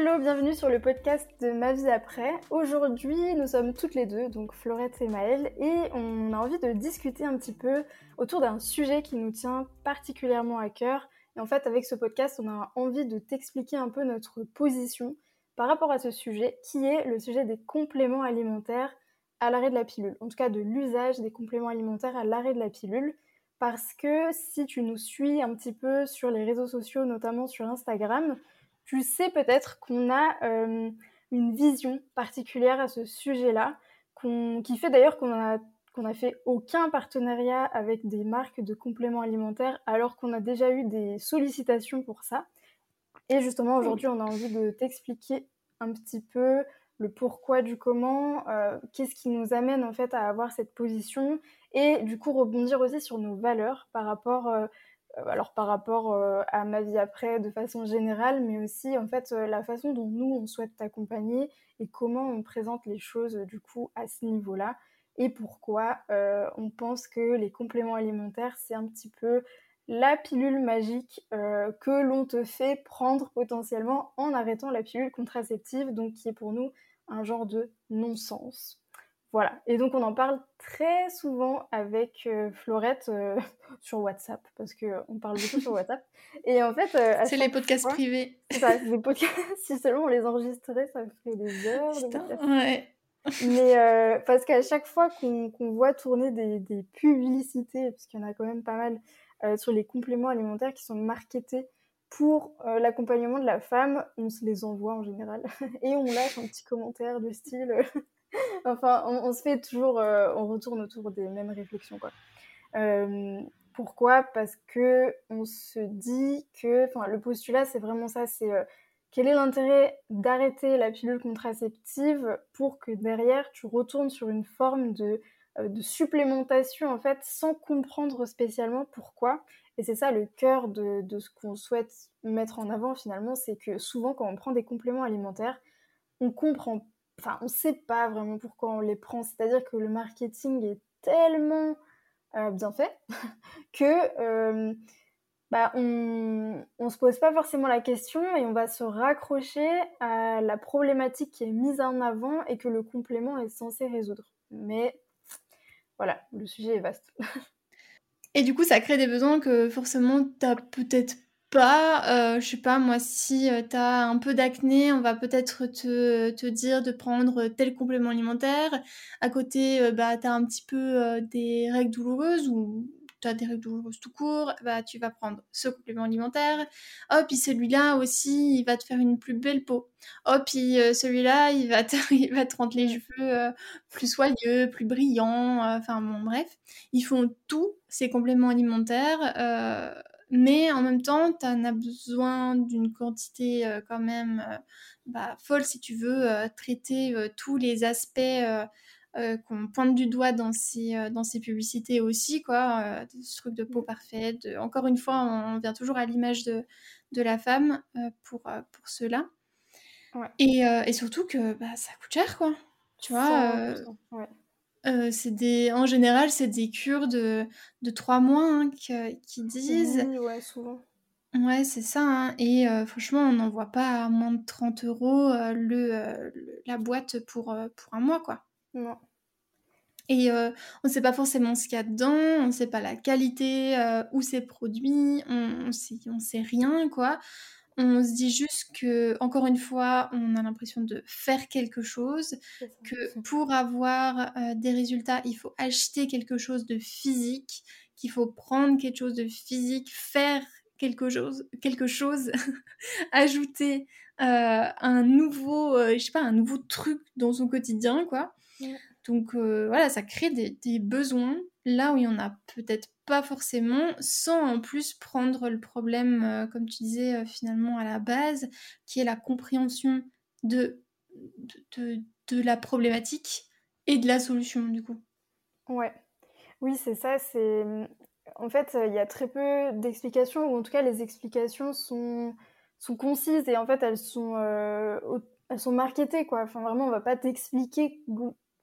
Hello, bienvenue sur le podcast de Ma vie après. Aujourd'hui, nous sommes toutes les deux, donc Florette et Maëlle, et on a envie de discuter un petit peu autour d'un sujet qui nous tient particulièrement à cœur. Et en fait, avec ce podcast, on a envie de t'expliquer un peu notre position par rapport à ce sujet, qui est le sujet des compléments alimentaires à l'arrêt de la pilule. En tout cas, de l'usage des compléments alimentaires à l'arrêt de la pilule. Parce que si tu nous suis un petit peu sur les réseaux sociaux, notamment sur Instagram, tu sais peut-être qu'on a euh, une vision particulière à ce sujet-là, qui fait d'ailleurs qu'on a qu'on a fait aucun partenariat avec des marques de compléments alimentaires alors qu'on a déjà eu des sollicitations pour ça. Et justement, aujourd'hui, on a envie de t'expliquer un petit peu le pourquoi du comment, euh, qu'est-ce qui nous amène en fait à avoir cette position et du coup rebondir aussi sur nos valeurs par rapport euh, alors par rapport euh, à ma vie après de façon générale, mais aussi en fait euh, la façon dont nous on souhaite t'accompagner et comment on présente les choses du coup à ce niveau-là et pourquoi on pense que les compléments alimentaires c'est un petit peu la pilule magique que l'on te fait prendre potentiellement en arrêtant la pilule contraceptive, donc qui est pour nous un genre de non-sens. Voilà, et donc on en parle très souvent avec euh, Florette euh, sur WhatsApp, parce qu'on parle beaucoup sur WhatsApp. Et en fait... Euh, c'est les podcasts privés. C'est ça, les podcasts, si seulement on les enregistrait, ça ferait des heures de Ouais. Mais parce qu'à chaque fois qu'on voit tourner des, des publicités, parce qu'il y en a quand même pas mal, sur les compléments alimentaires qui sont marketés pour l'accompagnement de la femme, on se les envoie en général. Et on lâche un petit commentaire de style enfin, on, se fait toujours, euh, on retourne autour des mêmes réflexions, quoi. Euh, pourquoi? Parce que on se dit que, enfin, le postulat, c'est vraiment ça, c'est euh, quel est l'intérêt d'arrêter la pilule contraceptive pour que derrière tu retournes sur une forme de, de supplémentation en fait sans comprendre spécialement pourquoi? Et c'est ça le cœur de, de ce qu'on souhaite mettre en avant finalement c'est que souvent quand on prend des compléments alimentaires on comprend enfin, on sait pas vraiment pourquoi on les prend. C'est-à-dire que le marketing est tellement euh, bien fait que euh, bah, on, on se pose pas forcément la question et on va se raccrocher à la problématique qui est mise en avant et que le complément est censé résoudre. Mais voilà, le sujet est vaste. et du coup, ça crée des besoins que forcément tu n'as peut-être pas, euh, je sais pas moi, si euh, tu as un peu d'acné, on va peut-être te, te dire de prendre tel complément alimentaire. À côté, euh, bah, tu as un petit peu des règles douloureuses ou tu as des règles douloureuses tout court, bah, tu vas prendre ce complément alimentaire. Oh, puis celui-là aussi, il va te faire une plus belle peau. Oh, puis celui-là, il va te, il va te rendre les cheveux plus soyeux, plus brillants. Enfin bon, bref. Ils font tous ces compléments alimentaires mais en même temps, tu en as besoin d'une quantité euh, quand même euh, bah, folle si tu veux euh, traiter tous les aspects qu'on pointe du doigt dans ces, dans ces publicités aussi, quoi, ce truc de peau parfaite. Encore une fois, on vient toujours à l'image de, de la femme pour, pour cela. Et, et, surtout que bah, ça coûte cher, quoi. Tu vois, ouais. Euh, c'est des, en général, c'est des cures de, de trois mois hein, qui disent. Oui, ouais, souvent. Ouais, c'est ça. Hein. Et euh, franchement, on n'en voit pas à moins de 30 euros euh, le, la boîte pour, pour un mois, quoi. Non. Et on ne sait pas forcément ce qu'il y a dedans, on ne sait pas la qualité, où c'est produit, on ne sait, on sait rien, quoi. On se dit juste que, encore une fois, on a l'impression de faire quelque chose, que pour avoir euh, des résultats, il faut acheter quelque chose de physique, qu'il faut prendre quelque chose de physique, faire quelque chose, quelque chose, ajouter euh, un nouveau, euh, je sais pas, un nouveau truc dans son quotidien, quoi. Donc voilà, ça crée des, besoins là où il y en a peut-être pas forcément, sans en plus prendre le problème, euh, comme tu disais euh, finalement à la base, qui est la compréhension de, de, la problématique et de la solution du coup. Ouais, oui c'est ça, c'est... En fait, il y a très peu d'explications, ou en tout cas les explications sont, sont concises et en fait elles sont, euh, elles sont marketées quoi. Enfin vraiment, on va pas t'expliquer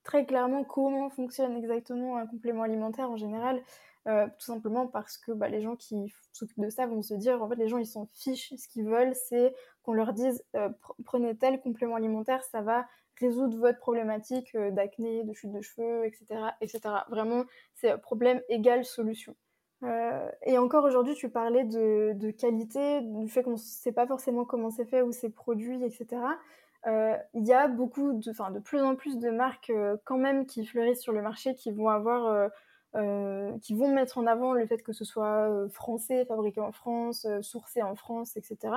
très clairement comment fonctionne exactement un complément alimentaire en général. Euh, tout simplement parce que bah, les gens qui s'occupent de ça vont se dire en fait les gens ils s'en fichent. Ce qu'ils veulent c'est qu'on leur dise euh, prenez tel complément alimentaire ça va résoudre votre problématique euh, d'acné de chute de cheveux etc etc vraiment c'est problème égal solution. Et encore aujourd'hui tu parlais de, de, qualité du fait qu'on ne sait pas forcément comment c'est fait ou c'est produit etc il y a beaucoup de, enfin, de plus en plus de marques quand même qui fleurissent sur le marché qui vont avoir euh, qui vont mettre en avant le fait que ce soit euh, français, fabriqué en France, euh, sourcé en France, etc.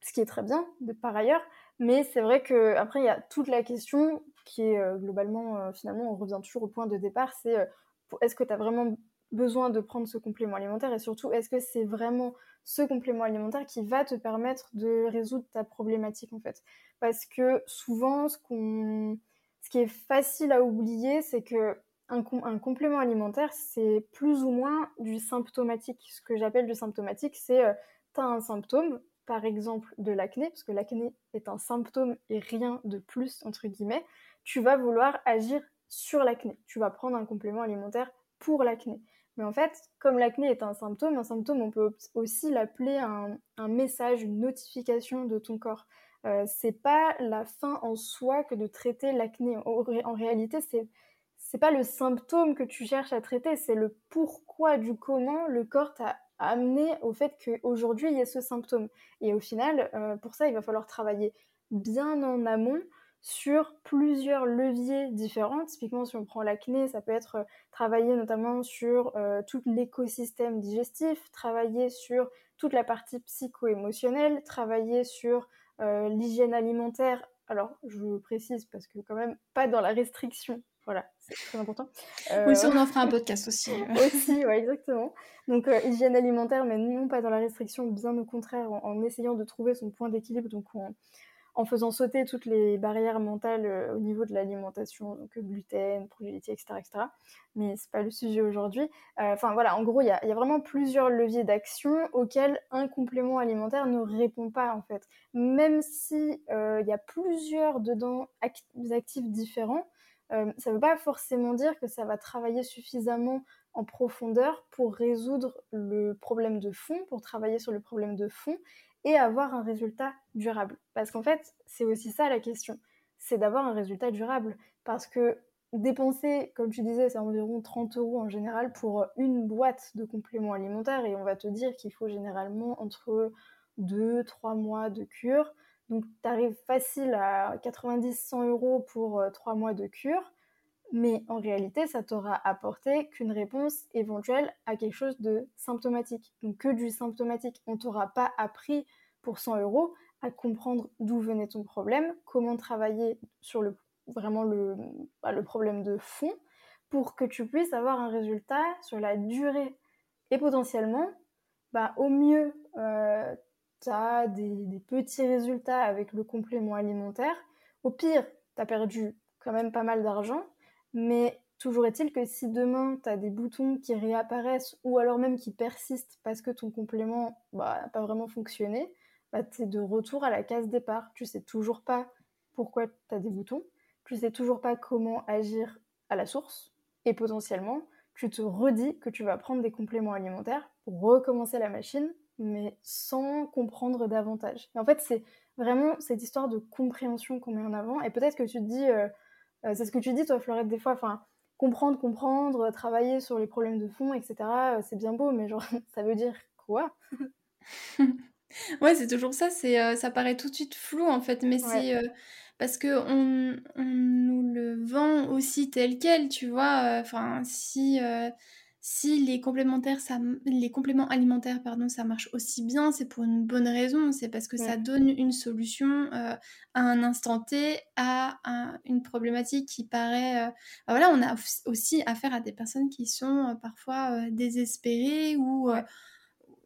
Ce qui est très bien, de, par ailleurs. Mais c'est vrai qu'après, il y a toute la question qui est globalement, finalement, on revient toujours au point de départ, c'est est-ce que tu as vraiment besoin de prendre ce complément alimentaire? Et surtout, est-ce que c'est vraiment ce complément alimentaire qui va te permettre de résoudre ta problématique en fait Parce que souvent, ce, ce qui est facile à oublier, c'est que un, complément alimentaire, c'est plus ou moins du symptomatique. Ce que j'appelle du symptomatique, c'est euh, tu as un symptôme, par exemple de l'acné, parce que l'acné est un symptôme et rien de plus, entre guillemets, tu vas vouloir agir sur l'acné. Tu vas prendre un complément alimentaire pour l'acné. Mais en fait, comme l'acné est un symptôme, un symptôme, on peut aussi l'appeler un, message, une notification de ton corps. Euh, c'est pas la fin en soi que de traiter l'acné. En réalité, c'est c'est pas le symptôme que tu cherches à traiter, c'est le pourquoi du comment le corps t'a amené au fait qu'aujourd'hui il y a ce symptôme. Et au final, euh, pour ça, il va falloir travailler bien en amont sur plusieurs leviers différents. Typiquement, si on prend l'acné, ça peut être euh, travailler notamment sur euh, tout l'écosystème digestif, travailler sur toute la partie psycho-émotionnelle, travailler sur l'hygiène alimentaire. Alors, je précise parce que quand même pas dans la restriction voilà, c'est très important. Oui, ça, on en fera un podcast aussi. aussi, ouais, exactement. Donc, euh, hygiène alimentaire, mais non pas dans la restriction, bien au contraire, en, essayant de trouver son point d'équilibre, donc en, faisant sauter toutes les barrières mentales euh, au niveau de l'alimentation, donc gluten, produits laitiers, etc., etc. Mais c'est pas le sujet aujourd'hui. Euh, enfin, voilà, en gros, il y, a, vraiment plusieurs leviers d'action auxquels un complément alimentaire ne répond pas, en fait. Même si il y a plusieurs dedans actifs différents, euh, ça ne veut pas forcément dire que ça va travailler suffisamment en profondeur pour résoudre le problème de fond, pour travailler sur le problème de fond et avoir un résultat durable. Parce qu'en fait, c'est aussi ça la question, c'est d'avoir un résultat durable. Parce que dépenser, comme tu disais, c'est environ 30 euros en général pour une boîte de compléments alimentaires et on va te dire qu'il faut généralement entre 2-3 mois de cure. Donc, tu arrives facile à 90-100 euros pour euh, trois mois de cure, mais en réalité, ça t'aura apporté qu'une réponse éventuelle à quelque chose de symptomatique. Donc, que du symptomatique. On t'aura pas appris pour 100 euros à comprendre d'où venait ton problème, comment travailler sur le, vraiment le, bah, le problème de fond pour que tu puisses avoir un résultat sur la durée. Et potentiellement, bah, au mieux, euh, tu as des, petits résultats avec le complément alimentaire. Au pire, tu as perdu quand même pas mal d'argent, mais toujours est-il que si demain tu as des boutons qui réapparaissent ou alors même qui persistent parce que ton complément bah, n'a pas vraiment fonctionné, bah, tu es de retour à la case départ. Tu sais toujours pas pourquoi tu as des boutons, tu sais toujours pas comment agir à la source et potentiellement tu te redis que tu vas prendre des compléments alimentaires pour recommencer la machine mais sans comprendre davantage. en fait, c'est vraiment cette histoire de compréhension qu'on met en avant. Et peut-être que tu te dis, euh, c'est ce que tu dis, toi, Florette, des fois, enfin, comprendre, comprendre, travailler sur les problèmes de fond, etc., euh, c'est bien beau, mais genre, ça veut dire quoi? Ouais, c'est toujours ça, c'est, ça paraît tout de suite flou, en fait, mais c'est parce que on, on, nous le vend aussi tel quel, tu vois. Enfin, si si les complémentaires, ça, les compléments alimentaires, pardon, ça marche aussi bien, c'est pour une bonne raison. C'est parce que ça donne une solution euh, à un instant T à une problématique qui paraît. Euh, bah voilà, on a aussi affaire à des personnes qui sont euh, parfois désespérées ou.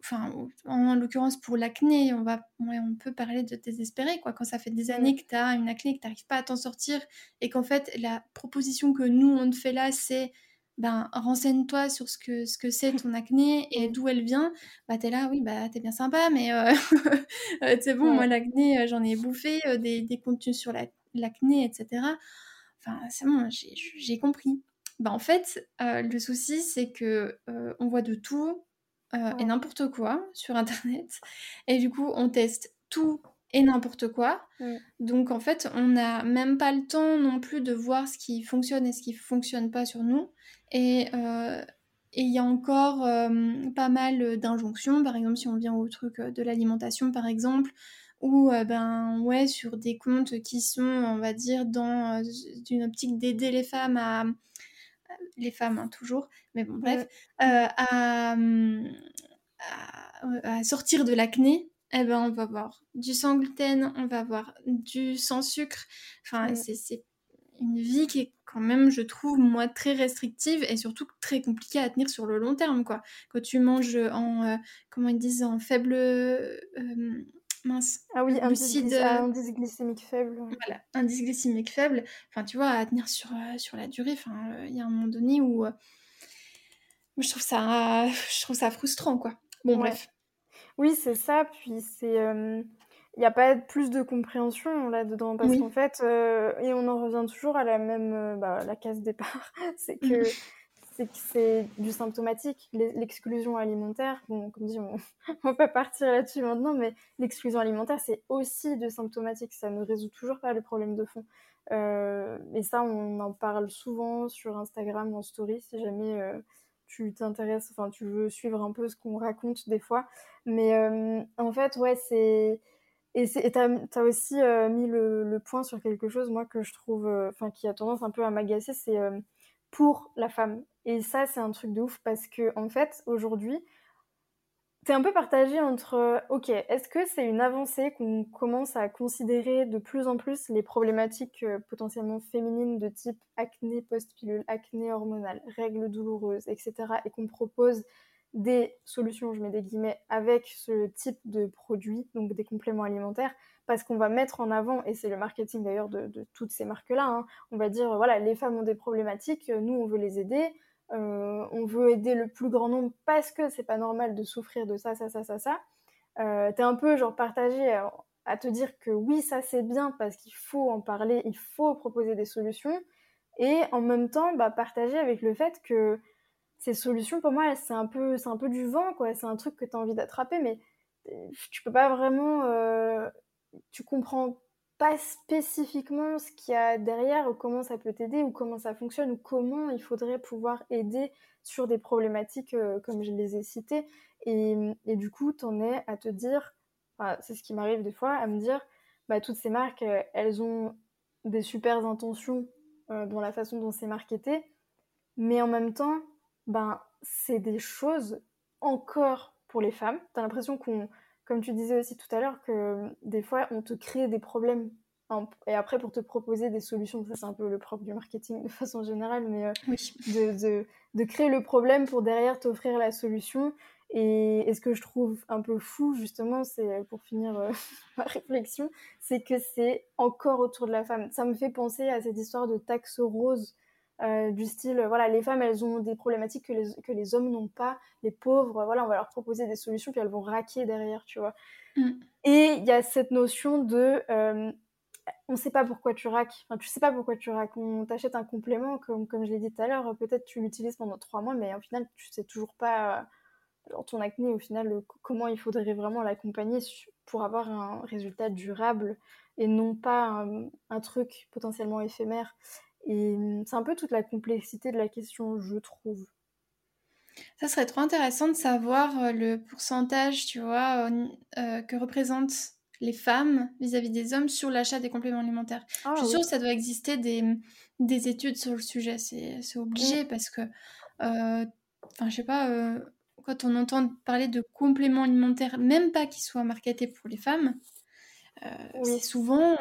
Enfin, en l'occurrence pour l'acné, on, va, on peut parler de désespéré, quoi. Quand ça fait des années que tu as une acné, que tu n'arrives pas à t'en sortir, et qu'en fait, la proposition que nous, on te fait là, c'est ben renseigne-toi sur ce que ce que c'est ton acné et d'où elle vient. Bah t'es là oui bah t'es bien sympa mais euh, euh c'est bon moi l'acné euh, j'en ai bouffé des, des, contenus sur l'acné etc Enfin, c'est bon, j'ai compris. Bah, en fait, le souci, c'est que on voit de tout et n'importe quoi sur Internet. Et du coup, on teste tout et n'importe quoi. Mmh. Donc en fait, on n'a même pas le temps non plus de voir ce qui fonctionne et ce qui fonctionne pas sur nous. Et il y a encore pas mal d'injonctions, par exemple si on vient au truc de l'alimentation par exemple, ou ben ouais sur des comptes qui sont, on va dire, dans une optique d'aider les femmes à les femmes hein, toujours, mais bon bref, à, à, sortir de l'acné eh ben, on va voir du sans gluten, on va voir du sans sucre. Enfin, c'est une vie qui est quand même, je trouve, moi, très restrictive et surtout très compliquée à tenir sur le long terme, quoi. Quand tu manges en, euh, comment ils disent, en faible... Euh, mince. Ah oui, un indice glycémique faible. Voilà, indice glycémique faible. Enfin, tu vois, à tenir sur, euh, sur la durée, enfin, il y a un moment donné où... je trouve ça, je trouve ça frustrant, quoi. Bon, bref. Oui, c'est ça. Puis c'est, il n'y a pas plus de compréhension là-dedans parce qu'en fait, et on en revient toujours à la même, bah, la case départ, c'est que c'est que c'est du symptomatique. L'exclusion alimentaire, bon, comme dit, on, on va pas partir là-dessus maintenant, mais l'exclusion alimentaire, c'est aussi du symptomatique. Ça ne résout toujours pas le problème de fond. Euh, et ça, on en parle souvent sur Instagram en story, si jamais tu t'intéresses, enfin tu veux suivre un peu ce qu'on raconte des fois. Mais euh, en fait, ouais, c'est... Et tu as, aussi euh, mis le, point sur quelque chose, moi, que je trouve, euh, enfin, qui a tendance un peu à m'agacer, c'est pour la femme. Et ça, c'est un truc de ouf parce que, en fait, aujourd'hui, c'est un peu partagé entre, ok, est-ce que c'est une avancée qu'on commence à considérer de plus en plus les problématiques euh, potentiellement féminines de type acné post-pilule, acné hormonale, règles douloureuses, etc. et qu'on propose des solutions, je mets des guillemets, avec ce type de produits, donc des compléments alimentaires, parce qu'on va mettre en avant, et c'est le marketing d'ailleurs de, toutes ces marques-là, hein, on va dire, voilà, les femmes ont des problématiques, nous on veut les aider, euh, on veut aider le plus grand nombre parce que c'est pas normal de souffrir de ça, ça, ça, ça, ça. Euh, T'es un peu genre partagé à, te dire que oui, ça c'est bien parce qu'il faut en parler, il faut proposer des solutions, et en même temps, bah, partager avec le fait que ces solutions, pour moi, c'est un peu, un peu du vent, quoi. C'est un truc que tu as envie d'attraper, mais euh, tu peux pas vraiment, euh, tu comprends pas spécifiquement ce qu'il y a derrière ou comment ça peut t'aider ou comment ça fonctionne ou comment il faudrait pouvoir aider sur des problématiques euh, comme je les ai citées. Et, et du coup, t'en es à te dire, c'est ce qui m'arrive des fois, à me dire, bah, toutes ces marques, euh, elles ont des super intentions euh, dans la façon dont c'est marketé, mais en même temps, ben, c'est des choses encore pour les femmes. T'as l'impression qu'on comme tu disais aussi tout à l'heure, que euh, des fois, on te crée des problèmes et après pour te proposer des solutions. Ça, c'est un peu le propre du marketing de façon générale, mais euh, de, de, créer le problème pour derrière t'offrir la solution. Et, ce que je trouve un peu fou, justement, c'est euh, pour finir ma réflexion, c'est que c'est encore autour de la femme. Ça me fait penser à cette histoire de taxe rose euh, du style, voilà, les femmes, elles ont des problématiques que les, que les hommes n'ont pas, les pauvres, voilà, on va leur proposer des solutions, puis elles vont raquer derrière, tu vois. Mm. Et il y a cette notion de, euh, on sait pas pourquoi tu raques, enfin, tu sais pas pourquoi tu raques, on t'achète un complément, comme, comme je l'ai dit tout à l'heure, peut-être tu l'utilises pendant trois mois, mais au final, tu sais toujours pas, dans ton acné, au final, comment il faudrait vraiment l'accompagner pour avoir un résultat durable et non pas un, un truc potentiellement éphémère. Et mmh, c'est un peu toute la complexité de la question, je trouve. Ça serait trop intéressant de savoir le pourcentage, tu vois, que représentent les femmes vis-à-vis des hommes sur l'achat des compléments alimentaires. je suis ah sûre que ça doit exister des, des études sur le sujet, c'est obligé parce que, enfin, je sais pas, quand on entend parler de compléments alimentaires, même pas qu'ils soient marketés pour les femmes, c'est souvent,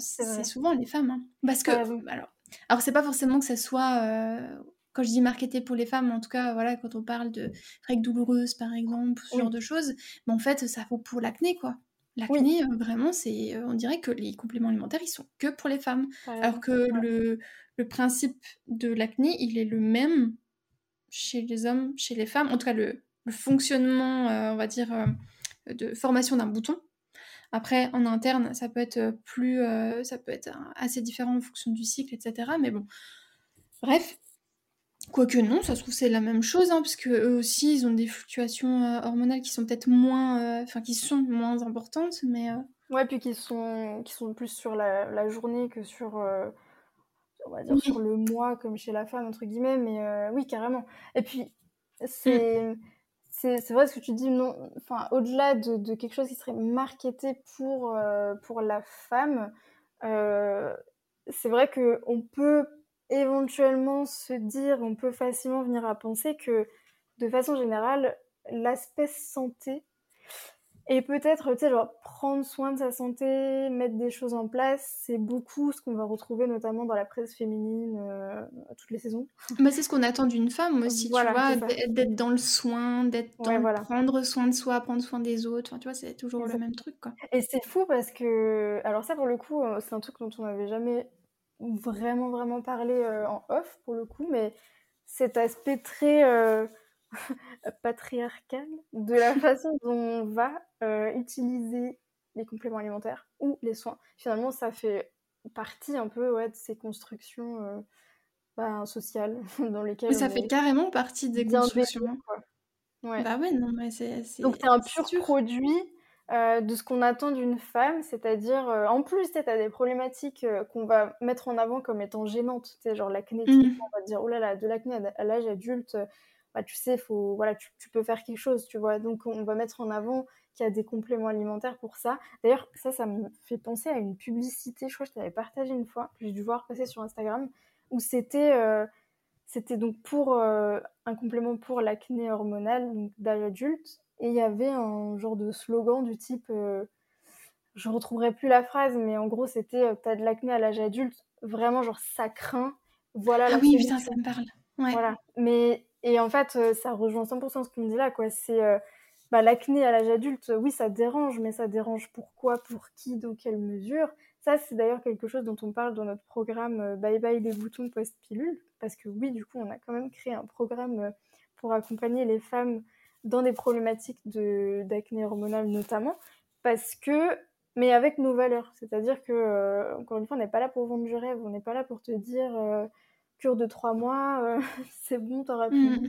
c'est souvent les femmes. Hein. Parce que, alors, alors, c'est pas forcément que ça soit, euh, quand je dis marketé pour les femmes, en tout cas, voilà, quand on parle de règles douloureuses, par exemple, ce genre de choses, mais en fait, ça vaut pour l'acné, quoi. L'acné, euh, vraiment, c'est, euh, on dirait que les compléments alimentaires, ils sont que pour les femmes. Alors que le, le, principe de l'acné, il est le même chez les hommes, chez les femmes. En tout cas, le, le fonctionnement, on va dire, de formation d'un bouton, Après, en interne, ça peut être plus, ça peut être assez différent en fonction du cycle, etc. Mais bon, bref. Quoique non, ça se trouve c'est la même chose, hein, parce que eux aussi ils ont des fluctuations hormonales qui sont peut-être moins, enfin qui sont moins importantes, mais. Ouais, puis qui sont, qui sont plus sur la, la journée que sur, on va dire sur le mois comme chez la femme entre guillemets, mais oui carrément. Et puis c'est mm c'est vrai ce que tu dis, non, enfin, au-delà de, quelque chose qui serait marketé pour, euh, pour la femme, euh, c'est vrai qu'on peut éventuellement se dire, on peut facilement venir à penser que de façon générale, l'aspect santé et peut-être, tu sais, genre, prendre soin de sa santé, mettre des choses en place, c'est beaucoup ce qu'on va retrouver notamment dans la presse féminine euh, toutes les saisons. Bah, c'est ce qu'on attend d'une femme aussi, tu vois, d'être dans le soin, d'être dans prendre soin de soi, prendre soin des autres, tu vois, c'est toujours le même truc, quoi. Et c'est fou parce que, alors ça, pour le coup, euh, c'est un truc dont on n'avait jamais vraiment, vraiment parlé euh, en off, pour le coup, mais cet aspect très patriarcal de la façon dont on va euh, utiliser les compléments alimentaires ou les soins. Finalement, ça fait partie un peu ouais, de ces constructions euh, bah, sociales dans lesquelles. ça fait carrément partie des constructions. Ouais. Bah ouais, non, mais c'est. Donc, c'est un pur produit euh, de ce qu'on attend d'une femme, c'est-à-dire, en plus, tu as des problématiques qu'on va mettre en avant comme étant gênantes, tu sais, genre l'acné, mmh. on va dire, oh là là, de l'acné à l'âge adulte, bah, tu sais, faut, voilà, tu, tu, peux faire quelque chose, tu vois. Donc, on va mettre en avant qu'il y a des compléments alimentaires pour ça. D'ailleurs, ça, ça me fait penser à une publicité, je crois que je t'avais partagé une fois, que j'ai dû voir passer sur Instagram, où c'était euh, c'était donc pour euh, un complément pour l'acné hormonal, donc d'âge adulte, et il y avait un genre de slogan du type, euh, je retrouverai plus la phrase, mais en gros, c'était t'as de l'acné à l'âge adulte, vraiment genre ça craint, voilà ah oui, putain, ça me parle. Ouais. Voilà. Mais et en fait, euh, ça rejoint 100% ce qu'on dit là, quoi. C'est euh, bah, l'acné à l'âge adulte, oui, ça dérange, mais ça dérange pourquoi, pour qui, dans quelle mesure? Ça, c'est d'ailleurs quelque chose dont on parle dans notre programme euh, Bye Bye les boutons post-pilule, parce que oui, du coup, on a quand même créé un programme pour accompagner les femmes dans des problématiques d'acné hormonal notamment, parce que, mais avec nos valeurs. C'est-à-dire que, encore une fois, on n'est pas là pour vendre du rêve, on n'est pas là pour te dire cure de trois mois, euh, c'est bon, t'auras plus mmh.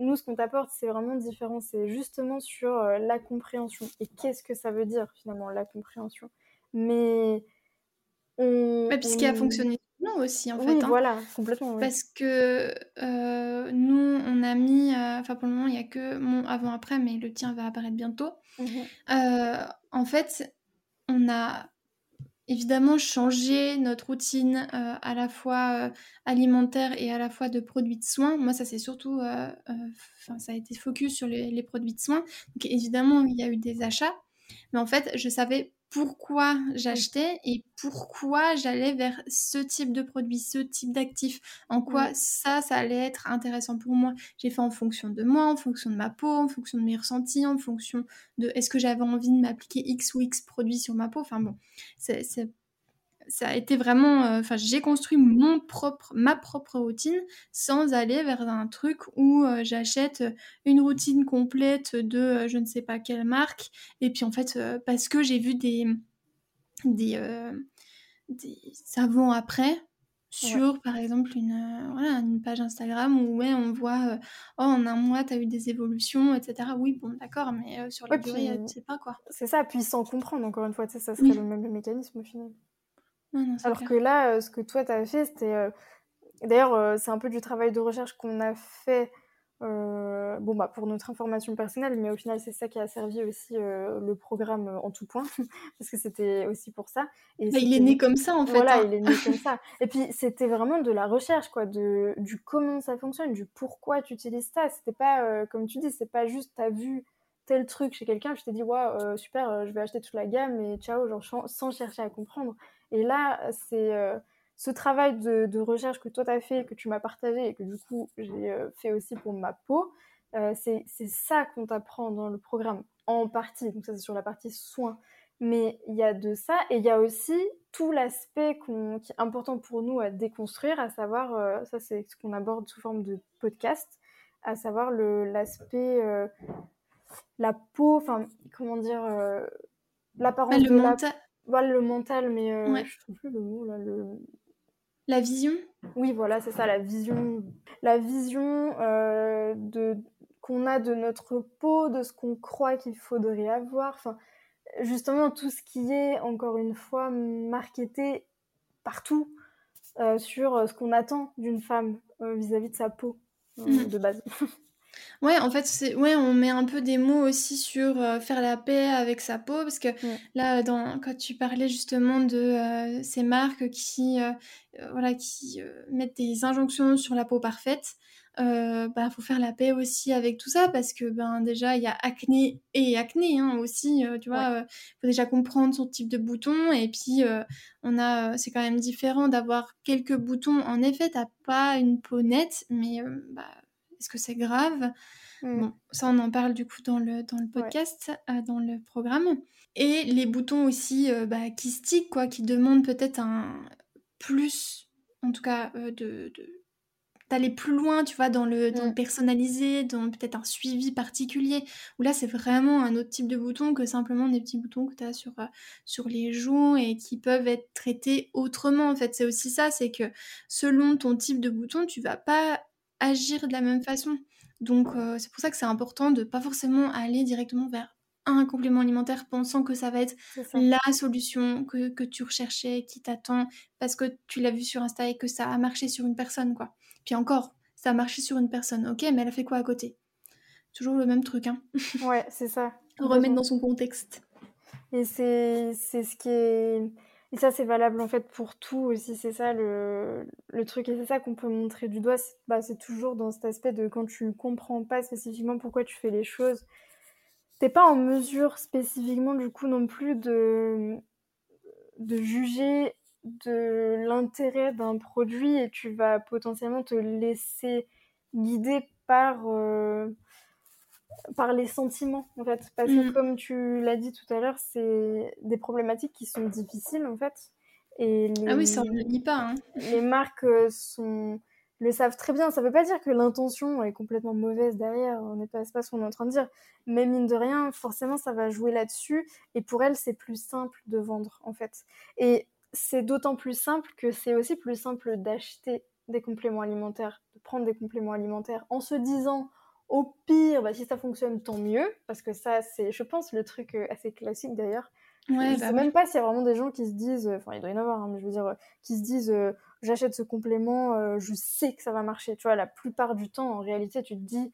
Nous, ce qu'on t'apporte, c'est vraiment différent. C'est justement sur euh, la compréhension. Et qu'est-ce que ça veut dire, finalement, la compréhension? Mais on... Puisqu'il a fonctionné nous aussi, en fait. Hein. voilà, complètement. Parce que euh, nous, on a mis... Enfin, pour le moment, il n'y a que mon avant-après, mais le tien va apparaître bientôt. Mmh en fait, on a évidemment changer notre routine euh, à la fois euh, alimentaire et à la fois de produits de soins. Moi, ça c'est surtout, euh, ça a été focus sur les, produits de soins. Donc évidemment, il y a eu des achats, mais en fait, je savais pourquoi j'achetais et pourquoi j'allais vers ce type de produit, ce type d'actif, en quoi ça, ça allait être intéressant pour moi? J'ai fait en fonction de moi, en fonction de ma peau, en fonction de mes ressentis, en fonction de est-ce que j'avais envie de m'appliquer X ou X produit sur ma peau? Enfin bon, c'est ça a été vraiment, euh, enfin, j'ai construit mon propre, ma propre routine sans aller vers un truc où euh, j'achète une routine complète de euh, je ne sais pas quelle marque. Et puis en fait, parce que j'ai vu des, des, des savons après sur par exemple une, voilà, une page Instagram où ouais, on voit oh en un mois tu as eu des évolutions etc oui bon d'accord mais sur la durée tu sais pas quoi. c'est ça puis sans comprendre encore une fois ça serait le même mécanisme au final alors que là, euh, ce que toi, tu as fait, c'était... Euh, d'ailleurs, euh, c'est un peu du travail de recherche qu'on a fait bon, bah, pour notre information personnelle, mais au final, c'est ça qui a servi aussi le programme en tout point, parce que c'était aussi pour ça. Et bah, il est né comme ça, en fait. Voilà, hein. il est né comme ça. Et puis, c'était vraiment de la recherche, quoi, de, du comment ça fonctionne, du pourquoi tu utilises ça. C'était pas, comme tu dis, c'est pas juste, t'as vu tel truc chez quelqu'un, je t'ai dit, ouais, super, je vais acheter toute la gamme et ciao, genre, sans chercher à comprendre. Et là, c'est euh, ce travail de, recherche que toi tu as fait, que tu m'as partagé et que du coup j'ai euh, fait aussi pour ma peau, euh, c'est ça qu'on t'apprend dans le programme, en partie. Donc ça c'est sur la partie soins. Mais il y a de ça et il y a aussi tout l'aspect qui est important pour nous à déconstruire, à savoir, ça c'est ce qu'on aborde sous forme de podcast, à savoir l'aspect, la peau, enfin comment dire l'apparence de la... Voilà, le mental, mais euh, je trouve plus le mot là. Le... La vision Oui, voilà, c'est ça, la vision. La vision euh, de qu'on a de notre peau, de ce qu'on croit qu'il faudrait avoir. Enfin, justement, tout ce qui est, encore une fois, marketé partout euh, sur ce qu'on attend d'une femme vis-à-vis de sa peau mmh. de base. Ouais, en fait, c'est ouais, on met un peu des mots aussi sur euh, faire la paix avec sa peau, parce que là, dans, quand tu parlais justement de euh, ces marques qui, euh, voilà, qui mettent des injonctions sur la peau parfaite, bah, faut faire la paix aussi avec tout ça, parce que ben déjà, il y a acné et acné hein, aussi, tu vois, faut déjà comprendre son type de bouton, et puis on a, c'est quand même différent d'avoir quelques boutons. En effet, t'as pas une peau nette, mais bah est-ce que c'est grave? Mmh. Bon, ça on en parle du coup dans le, dans le podcast, euh, dans le programme. Et les boutons aussi euh, bah, qui stick, quoi, qui demandent peut-être un plus, en tout cas, euh, de, d'aller plus loin, tu vois, dans le, dans le mmh. personnalisé, dans peut-être un suivi particulier, où là c'est vraiment un autre type de bouton que simplement des petits boutons que tu as sur, sur les joues et qui peuvent être traités autrement. En fait, c'est aussi ça, c'est que selon ton type de bouton, tu vas pas agir de la même façon. Donc euh, c'est pour ça que c'est important de pas forcément aller directement vers un complément alimentaire pensant que ça va être la solution que, que, tu recherchais, qui t'attend, parce que tu l'as vu sur Insta et que ça a marché sur une personne, quoi. Puis encore, ça a marché sur une personne, ok, mais elle a fait quoi à côté? Toujours le même truc, hein. Ouais, c'est ça. Remettre dans son contexte. Et c'est ce qui est et ça, c'est valable en fait pour tout aussi. C'est ça le, le, truc. Et c'est ça qu'on peut montrer du doigt. C'est bah, toujours dans cet aspect de quand tu comprends pas spécifiquement pourquoi tu fais les choses. T'es pas en mesure spécifiquement du coup non plus de, de juger de l'intérêt d'un produit et tu vas potentiellement te laisser guider par, euh, par les sentiments en fait. Parce que mm. comme tu l'as dit tout à l'heure c'est des problématiques qui sont difficiles en fait. Et ah oui ça ne pas hein. les marques euh, sont le savent très bien. Ça veut pas dire que l'intention est complètement mauvaise derrière. On n'est pas, pas ce qu'on est en train de dire. Mais mine de rien forcément ça va jouer là-dessus. Et pour elles c'est plus simple de vendre en fait. Et c'est d'autant plus simple que c'est aussi plus simple d'acheter des compléments alimentaires de prendre des compléments alimentaires en se disant au pire, bah, si ça fonctionne, tant mieux, parce que ça, c'est, je pense, le truc euh, assez classique d'ailleurs. Ouais, je bah sais même pas s'il y a vraiment des gens qui se disent, euh, enfin, il doit y en avoir, hein, mais je veux dire, euh, qui se disent, j'achète ce complément, je sais que ça va marcher. Tu vois, la plupart du temps, en réalité, tu te dis,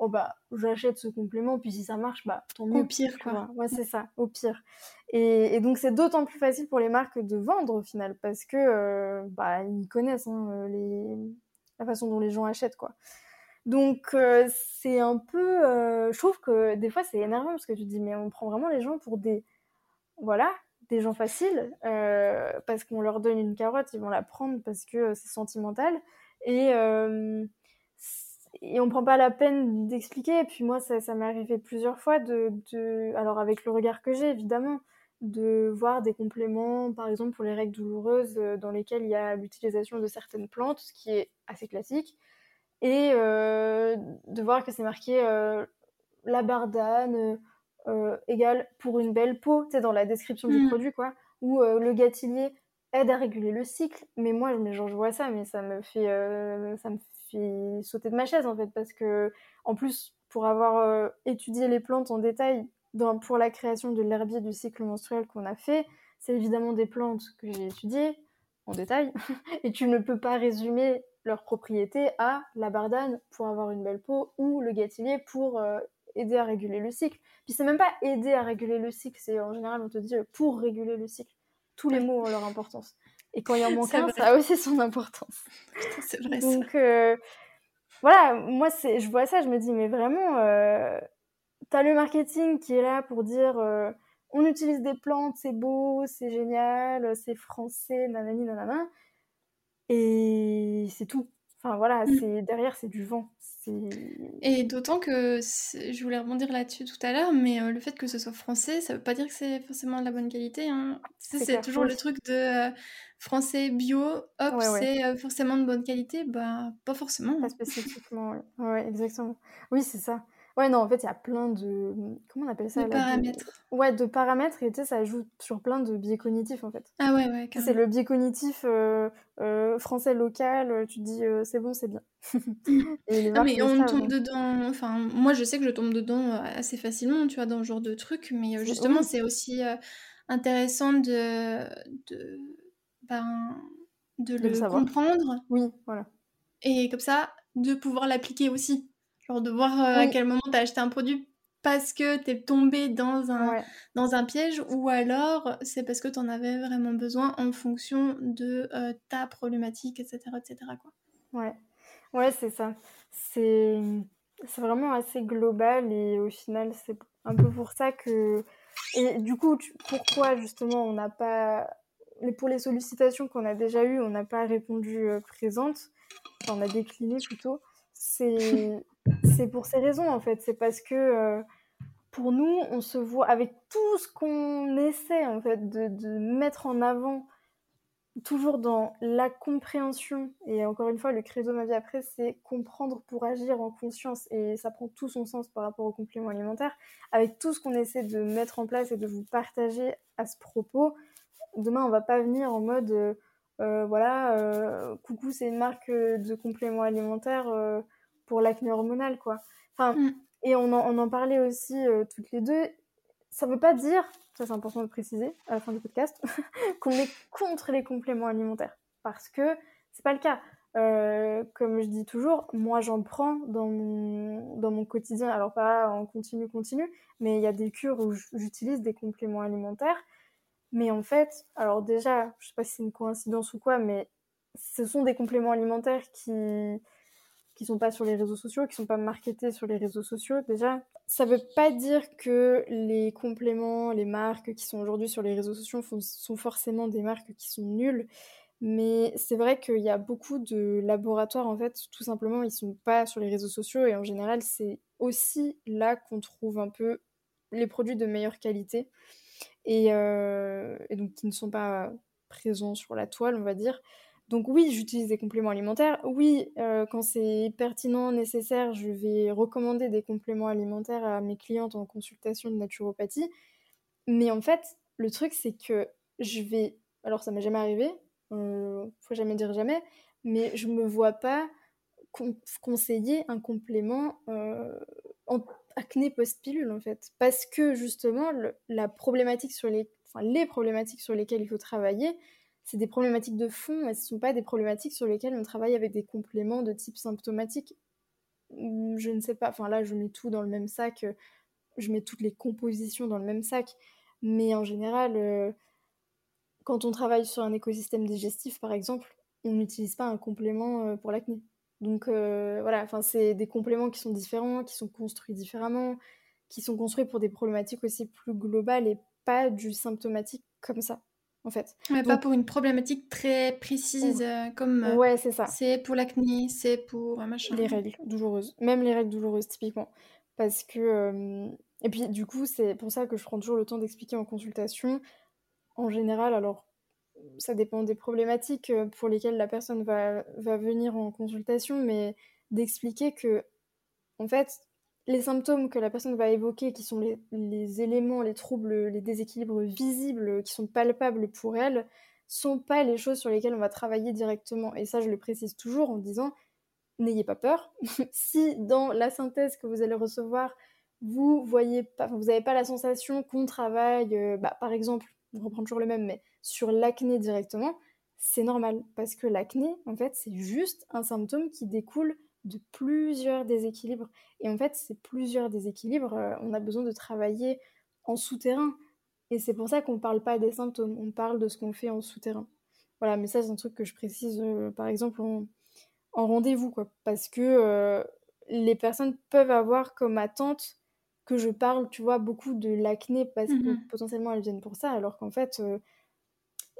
oh bah, j'achète ce complément, puis si ça marche, bah, tant mieux. Au pire, quoi. Ouais, c'est ça, au pire. Et, et donc, c'est d'autant plus facile pour les marques de vendre au final, parce que, bah, ils connaissent hein, les... la façon dont les gens achètent, quoi. Donc euh, c'est un peu, euh, je trouve que des fois c'est énervant parce que tu dis mais on prend vraiment les gens pour des, voilà, des gens faciles euh, parce qu'on leur donne une carotte, ils vont la prendre parce que c'est sentimental et et on prend pas la peine d'expliquer. Et puis moi ça, m'est arrivé plusieurs fois de, alors avec le regard que j'ai évidemment, de voir des compléments, par exemple pour les règles douloureuses, dans lesquelles il y a l'utilisation de certaines plantes, ce qui est assez classique et de voir que c'est marqué euh, la bardane euh, égale pour une belle peau, tu sais, dans la description du mm. produit, quoi, ou le gâtillier aide à réguler le cycle. Mais moi, mais genre, je vois ça, mais ça me fait, ça me fait sauter de ma chaise, en fait, parce que, en plus, pour avoir étudié les plantes en détail dans, pour la création de l'herbier du cycle menstruel qu'on a fait, c'est évidemment des plantes que j'ai étudiées en détail, et tu ne peux pas résumer leur propriété à la bardane pour avoir une belle peau ou le gâtillier pour euh, aider à réguler le cycle. Puis c'est même pas aider à réguler le cycle, c'est en général on te dit euh, pour réguler le cycle. Tous les mots ont leur importance. Et quand il y en manque un, ça a aussi son importance. C'est vrai. Donc euh, voilà, moi c'est, je vois ça, je me dis mais vraiment, t'as le marketing qui est là pour dire on utilise des plantes, c'est beau, c'est génial, c'est français, nanani nanana. Et c'est tout. Enfin voilà, mmh. c'est derrière c'est du vent. Et d'autant que je voulais rebondir là-dessus tout à l'heure, mais euh, le fait que ce soit français, ça veut pas dire que c'est forcément de la bonne qualité. Hein. C'est toujours le truc de euh, français bio, hop, c'est euh, forcément de bonne qualité. Bah, pas forcément. Pas spécifiquement, ouais. ouais exactement. Oui, c'est ça. Ouais, non, en fait, il y a plein de. Comment on appelle ça De paramètres. Ouais, de paramètres, et tu sais, ça joue sur plein de biais cognitifs, en fait. Ah ouais, ouais, C'est le biais cognitif euh, euh, français local, euh, tu te dis c'est bon, c'est bien. et non, mais on tombe dedans. Enfin, moi, je sais que je tombe dedans assez facilement, tu vois, dans ce genre de truc, mais justement, c'est aussi intéressant de. de... Ben, de, le comprendre. Oui, voilà. Et comme ça, de pouvoir l'appliquer aussi. Genre de voir euh, à quel moment tu as acheté un produit parce que tu es tombé dans un, dans un piège ou alors c'est parce que tu en avais vraiment besoin en fonction de euh, ta problématique, etc. etc. Quoi. Ouais, ouais c'est ça. C'est vraiment assez global et au final c'est un peu pour ça que... Et du coup, pourquoi justement on n'a pas... Pour les sollicitations qu'on a déjà eues, on n'a pas répondu euh, présente, enfin, on a décliné plutôt, c'est c'est pour ces raisons en fait. C'est parce que euh, pour nous, on se voit avec tout ce qu'on essaie en fait de, mettre en avant, toujours dans la compréhension. Et encore une fois, le credo ma vie après, c'est comprendre pour agir en conscience. Et ça prend tout son sens par rapport au complément alimentaire. Avec tout ce qu'on essaie de mettre en place et de vous partager à ce propos, demain on va pas venir en mode euh, euh, voilà, coucou, c'est une marque de complément alimentaire pour l'acné hormonal, quoi. Enfin, mm. et on en, on en, parlait aussi euh, toutes les deux. Ça veut pas dire, ça c'est important de préciser à la fin du podcast, qu'on est contre les compléments alimentaires. Parce que c'est pas le cas. Euh, comme je dis toujours, moi j'en prends dans mon, dans mon quotidien, alors pas en continu continu, mais il y a des cures où j'utilise des compléments alimentaires. Mais en fait, alors déjà, je sais pas si c'est une coïncidence ou quoi, mais ce sont des compléments alimentaires qui, qui sont pas sur les réseaux sociaux, qui sont pas marketés sur les réseaux sociaux déjà. Ça veut pas dire que les compléments, les marques qui sont aujourd'hui sur les réseaux sociaux sont forcément des marques qui sont nulles. Mais c'est vrai qu'il y a beaucoup de laboratoires, en fait, tout simplement, ils sont pas sur les réseaux sociaux et en général, c'est aussi là qu'on trouve un peu les produits de meilleure qualité et, euh, et donc qui ne sont pas présents sur la toile, on va dire. Donc oui, j'utilise des compléments alimentaires. Oui, euh, quand c'est pertinent, nécessaire, je vais recommander des compléments alimentaires à mes clientes en consultation de naturopathie. Mais en fait, le truc, c'est que je vais... Alors ça m'est jamais arrivé, euh, faut jamais dire jamais, mais je me vois pas conseiller un complément euh, en acné post-pilule en fait. Parce que justement, la problématique sur les... Enfin, les problématiques sur lesquelles il faut travailler, c'est des problématiques de fond, et ce ne sont pas des problématiques sur lesquelles on travaille avec des compléments de type symptomatique. Je ne sais pas, enfin là je mets tout dans le même sac, euh, je mets toutes les compositions dans le même sac, mais en général, euh, quand on travaille sur un écosystème digestif par exemple, on n'utilise pas un complément euh, pour l'acné. Donc voilà, enfin c'est des compléments qui sont différents, qui sont construits différemment, qui sont construits pour des problématiques aussi plus globales et pas du symptomatique comme ça en fait. pas pour une problématique très précise euh, comme. Euh, ouais, c'est ça. C'est pour l'acné, c'est pour un machin. Les règles douloureuses, même les règles douloureuses typiquement, parce que. Euh, et puis du coup, c'est pour ça que je prends toujours le temps d'expliquer en consultation. En général, alors ça dépend des problématiques pour lesquelles la personne va, va venir en consultation, mais d'expliquer que, en fait, les symptômes que la personne va évoquer, qui sont les, éléments, les troubles, les déséquilibres visibles, qui sont palpables pour elle, sont pas les choses sur lesquelles on va travailler directement. Et ça, je le précise toujours en disant, n'ayez pas peur. si dans la synthèse que vous allez recevoir, vous voyez pas, vous n'avez pas la sensation qu'on travaille, euh, bah, par exemple, on reprend toujours le même, mais sur l'acné directement, c'est normal parce que l'acné, en fait, c'est juste un symptôme qui découle de plusieurs déséquilibres. Et en fait, ces plusieurs déséquilibres, euh, on a besoin de travailler en souterrain. Et c'est pour ça qu'on ne parle pas des symptômes, on parle de ce qu'on fait en souterrain. Voilà, mais ça, c'est un truc que je précise, euh, par exemple, en, rendez-vous, quoi. Parce que euh, les personnes peuvent avoir comme attente que je parle, tu vois, beaucoup de l'acné parce que mmh potentiellement elles viennent pour ça, alors qu'en fait,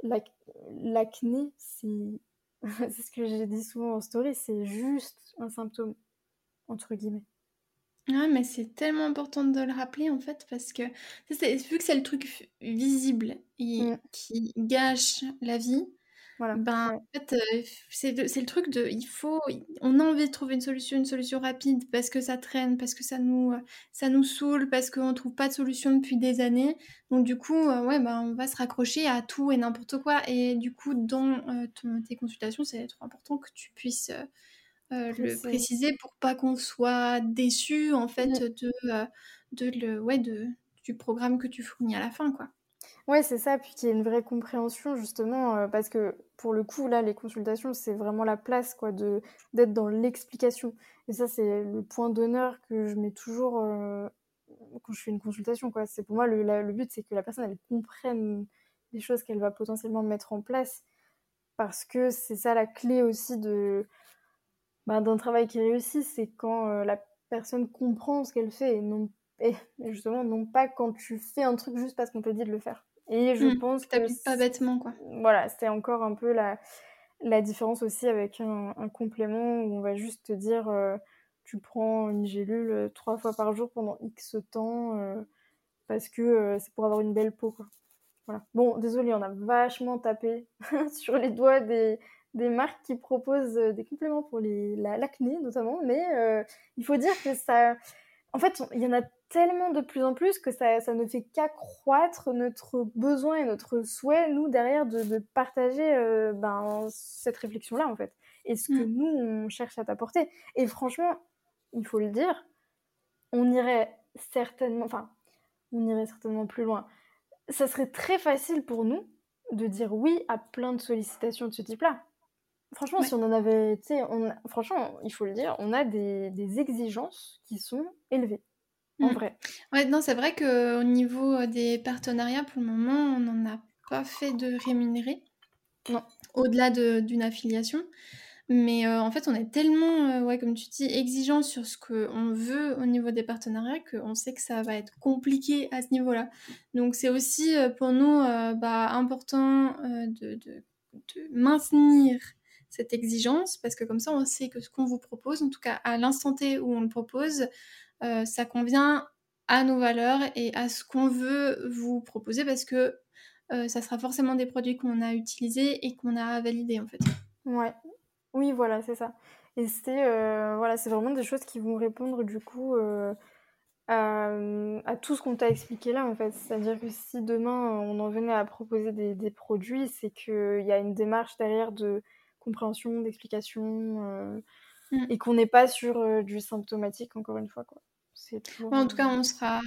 l'acné, c'est c'est ce que j'ai dit souvent en story, c'est juste un symptôme, entre guillemets. Ouais, mais c'est tellement important de le rappeler en fait, parce que vu que c'est le truc visible et mm. qui gâche la vie, Voilà. Ben, en fait, c'est le, le, truc de, il faut, on a envie de trouver une solution, une solution rapide parce que ça traîne, parce que ça nous, ça nous saoule, parce qu'on trouve pas de solution depuis des années. Donc du coup, ouais, ben, on va se raccrocher à tout et n'importe quoi. Et du coup, dans tes consultations, c'est trop important que tu puisses le préciser pour pas qu'on soit déçu en fait mmh. de, de le, ouais, de, du programme que tu fournis à la fin, quoi. Ouais, c'est ça, puis qu'il y ait une vraie compréhension justement, euh, parce que pour le coup, là, les consultations, c'est vraiment la place, quoi, de d'être dans l'explication. Et ça, c'est le point d'honneur que je mets toujours euh, quand je fais une consultation, quoi. C'est pour moi le, le but, c'est que la personne, elle comprenne les choses qu'elle va potentiellement mettre en place, parce que c'est ça la clé aussi de ben, d'un travail qui réussit, c'est quand euh, la personne comprend ce qu'elle fait et non et justement non pas quand tu fais un truc juste parce qu'on te dit de le faire. Et je mmh, pense que. pas bêtement, quoi. Voilà, c'est encore un peu la, la différence aussi avec un, complément où on va juste te dire euh, tu prends une gélule euh, trois fois par jour pendant X temps euh, parce que c'est pour avoir une belle peau, quoi. Voilà. Bon, désolé, on a vachement tapé sur les doigts des, des marques qui proposent des compléments pour l'acné notamment, mais il faut dire que ça. En fait, il y en a tellement de plus en plus que ça, ça ne fait qu'accroître notre besoin et notre souhait, nous, derrière, de, de partager euh, ben, cette réflexion-là, en fait. Et ce que mm. nous, on cherche à t'apporter. Et franchement, il faut le dire, on irait certainement, enfin, on irait certainement plus loin. Ça serait très facile pour nous de dire oui à plein de sollicitations de ce type-là. Franchement, si on en avait, tu sais, franchement, il faut le dire, on a des, des exigences qui sont élevées en mmh. vrai. Ouais, non, c'est vrai qu'au niveau euh, des partenariats, pour le moment, on n'en a pas fait de rémunéré. Non. Au-delà d'une affiliation. Mais euh, en fait, on est tellement, euh, ouais, comme tu dis, exigeant sur ce qu'on veut au niveau des partenariats qu'on sait que ça va être compliqué à ce niveau-là. Donc, c'est aussi pour nous bah, important de, de, de, maintenir cette exigence parce que comme ça, on sait que ce qu'on vous propose, en tout cas à l'instant T où on le propose, euh, ça convient à nos valeurs et à ce qu'on veut vous proposer parce que euh, ça sera forcément des produits qu'on a utilisés et qu'on a validés en fait. Ouais, oui, voilà, c'est ça. Et c'est euh, voilà, c'est vraiment des choses qui vont répondre du coup à, tout ce qu'on t'a expliqué là en fait. C'est-à-dire que si demain on en venait à proposer des, produits, c'est qu'il y a une démarche derrière de compréhension, d'explication. Mmh. et qu'on n'est pas sur du symptomatique encore une fois quoi en tout cas, on sera,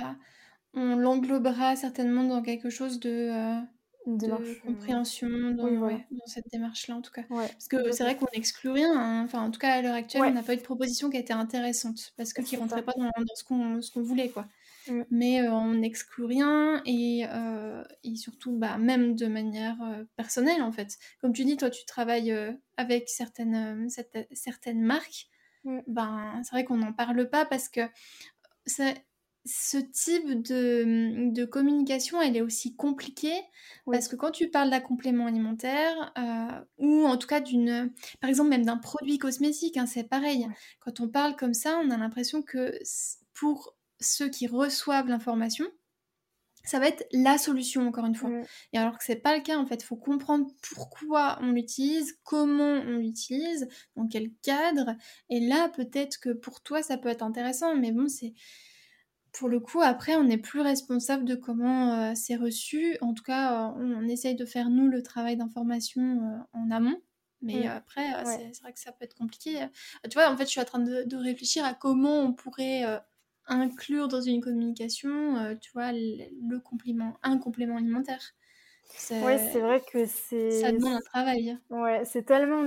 on l'englobera certainement dans quelque chose de, euh, de compréhension dans, cette démarche-là, en tout cas. parce que c'est vrai qu'on n'exclut rien. Hein. Enfin, en tout cas, à l'heure actuelle, on n'a pas eu de proposition qui a été intéressante parce que qui rentrait pas dans, ce qu'on ce qu'on voulait, quoi. Mais euh, on n'exclut rien et, euh, et surtout, bah, même de manière personnelle, en fait. Comme tu dis, toi, tu travailles avec certaines, certaines marques. Ben, c'est vrai qu'on n'en parle pas parce que ce type de, de, communication, elle est aussi compliquée parce que quand tu parles d'un complément alimentaire euh, ou en tout cas d'une, par exemple même d'un produit cosmétique, hein, c'est pareil. Quand on parle comme ça, on a l'impression que pour ceux qui reçoivent l'information, ça va être la solution encore une fois. Et alors que c'est pas le cas en fait, il faut comprendre pourquoi on l'utilise, comment on l'utilise, dans quel cadre. Et là peut-être que pour toi ça peut être intéressant, mais bon c'est pour le coup après on n'est plus responsable de comment euh, c'est reçu. En tout cas euh, on, essaye de faire nous le travail d'information euh, en amont. Mais après, c'est vrai que ça peut être compliqué. Tu vois, en fait, je suis en train de réfléchir à comment on pourrait inclure dans une communication, euh, tu vois, le, complément, un complément alimentaire. Oui, c'est vrai que c'est. Ça demande un travail. Ouais, c'est tellement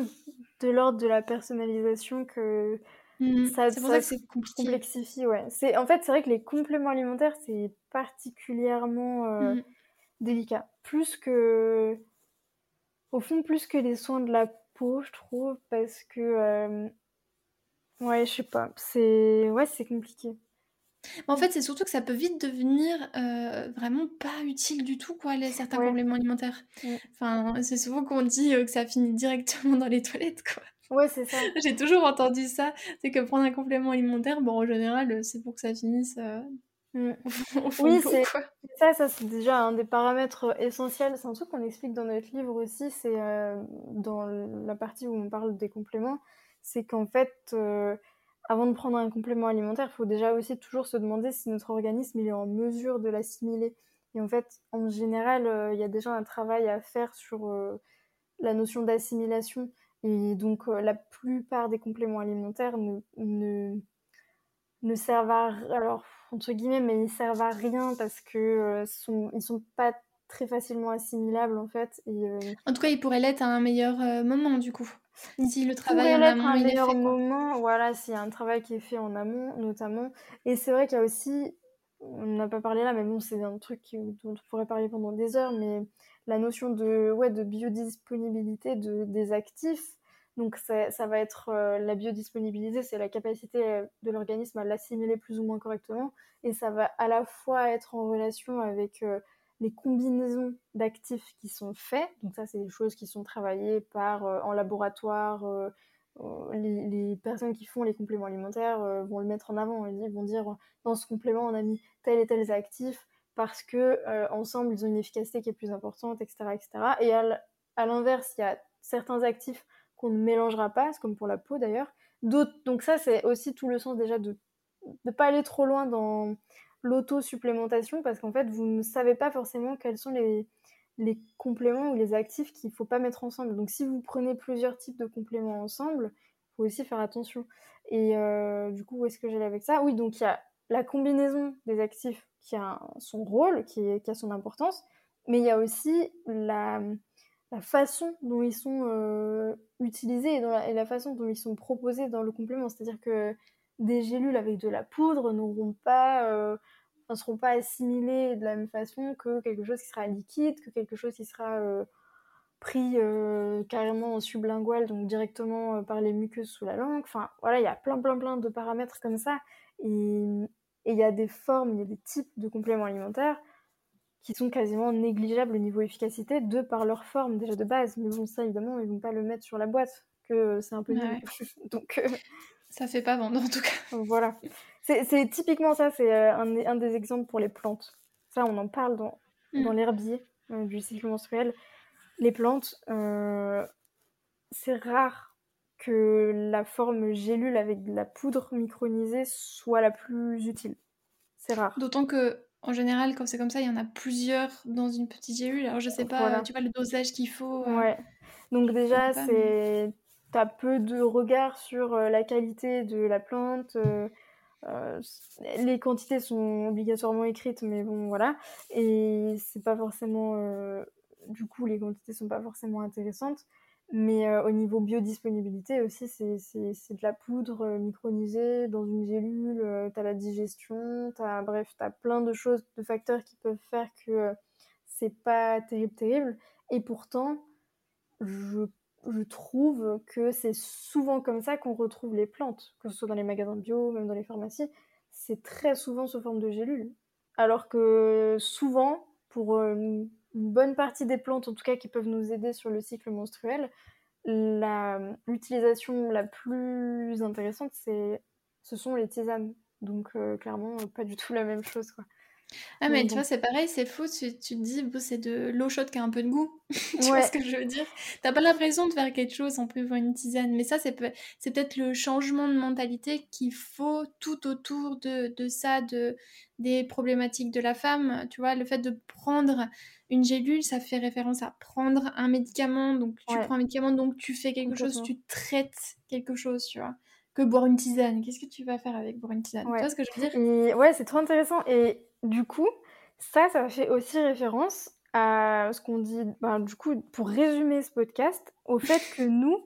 de l'ordre de la personnalisation que mmh, ça, ça, ça complexifie. Ouais. C'est en fait, c'est vrai que les compléments alimentaires c'est particulièrement euh, mmh. délicat, plus que, au fond, plus que les soins de la peau, je trouve, parce que, euh, ouais, je sais pas, c'est, ouais, c'est compliqué. En fait, c'est surtout que ça peut vite devenir euh, vraiment pas utile du tout, quoi, les, certains compléments alimentaires. Enfin, c'est souvent qu'on dit euh, que ça finit directement dans les toilettes, quoi. Ouais, c'est ça. J'ai toujours entendu ça. C'est que prendre un complément alimentaire, bon, en général, c'est pour que ça finisse euh, oui, c'est ça, ça c'est déjà un des paramètres essentiels. C'est un truc qu'on explique dans notre livre aussi, c'est euh, dans la partie où on parle des compléments, c'est qu'en fait, euh, avant de prendre un complément alimentaire, il faut déjà aussi toujours se demander si notre organisme est en mesure de l'assimiler. Et en fait, en général, euh, il y a déjà un travail à faire sur la notion d'assimilation. Et donc, la plupart des compléments alimentaires ne, servent à... Alors, entre guillemets, mais ils servent à rien parce que euh, sont, ils sont pas très facilement assimilables en fait. Euh, En tout cas, ils pourraient l'être à un meilleur euh, moment du coup. Si le travail en amont, un meilleur moment, voilà, s'il y a un travail qui est fait en amont notamment. Et c'est vrai qu'il y a aussi, on n'a pas parlé là, mais bon, c'est un truc dont on pourrait parler pendant des heures, mais la notion de, ouais, de biodisponibilité de, des actifs donc ça, ça va être euh, la biodisponibilité, c'est la capacité euh, de l'organisme à l'assimiler plus ou moins correctement. Et ça va à la fois être en relation avec euh, les combinaisons d'actifs qui sont faits. Donc ça, c'est des choses qui sont travaillées par, en laboratoire. Les, les, personnes qui font les compléments alimentaires vont le mettre en avant. Ils vont dire, dans ce complément, on a mis tel et tel actif parce que ensemble, ils ont une efficacité qui est plus importante, etc. etc. Et à l'inverse, il y a certains actifs qu'on ne mélangera pas, comme pour la peau d'ailleurs. Donc ça, c'est aussi tout le sens déjà de ne pas aller trop loin dans l'auto-supplémentation, parce qu'en fait, vous ne savez pas forcément quels sont les, les compléments ou les actifs qu'il ne faut pas mettre ensemble. Donc si vous prenez plusieurs types de compléments ensemble, il faut aussi faire attention. Et euh, du coup, où est-ce que j'allais avec ça? Oui, donc il y a la combinaison des actifs qui a son rôle, qui, a son importance, mais il y a aussi la, la façon dont ils sont euh, utilisés et, la, façon dont ils sont proposés dans le complément. C'est-à-dire que des gélules avec de la poudre n'auront pas, euh, ne seront pas assimilées de la même façon que quelque chose qui sera liquide, que quelque chose qui sera euh, pris carrément en sublingual, donc directement par les muqueuses sous la langue. Enfin, voilà, il y a plein, plein, plein de paramètres comme ça. Et il y a des formes, il y a des types de compléments alimentaires qui sont quasiment négligeables au niveau efficacité de par leur forme déjà de base. Mais bon, ça évidemment, ils vont pas le mettre sur la boîte, que c'est un peu nul. Donc euh, ça fait pas vendre en tout cas. Voilà. C'est typiquement ça, c'est euh, un, un, des exemples pour les plantes. Ça, on en parle dans, mm. dans l'herbier euh, du cycle menstruel. Les plantes, c'est rare que la forme gélule avec de la poudre micronisée soit la plus utile. C'est rare. D'autant que en général, quand c'est comme ça, il y en a plusieurs dans une petite gélule. Alors, je sais pas, tu vois, le dosage qu'il faut. Euh, ouais. Donc, déjà, c'est. T'as peu de regard sur euh, la qualité de la plante. Euh, les quantités sont obligatoirement écrites, mais bon, voilà. Et c'est pas forcément. Du coup, les quantités sont pas forcément intéressantes. Mais euh, au niveau biodisponibilité aussi, c'est de la poudre euh, micronisée dans une gélule, euh, tu as la digestion, as, bref, tu as plein de choses, de facteurs qui peuvent faire que c'est pas terrible, terrible. Et pourtant, je, je trouve que c'est souvent comme ça qu'on retrouve les plantes, que ce soit dans les magasins bio, même dans les pharmacies, c'est très souvent sous forme de gélule. Alors que souvent, pour une bonne partie des plantes, en tout cas, qui peuvent nous aider sur le cycle menstruel, l'utilisation la, plus intéressante, c'est, ce sont les tisanes. Donc, euh, clairement, pas du tout la même chose, quoi. Ah, mais, tu vois, c'est pareil, c'est faux. Tu, tu, te dis, bon, c'est de l'eau chaude qui a un peu de goût. tu vois ce que je veux dire? T'as pas l'impression de faire quelque chose en buvant une tisane. Mais ça, c'est, peut-être le changement de mentalité qu'il faut tout autour de, de ça, de, des problématiques de la femme. Tu vois, le fait de prendre une gélule, ça fait référence à prendre un médicament. Donc, tu prends un médicament, donc tu fais quelque chose, tu traites quelque chose, tu vois. Que boire une tisane. Qu'est-ce que tu vas faire avec boire une tisane? Tu vois ce que je veux dire? Ouais, c'est trop intéressant. Et du coup, ça, ça fait aussi référence à ce qu'on dit, ben, du coup, pour résumer ce podcast, au fait que nous,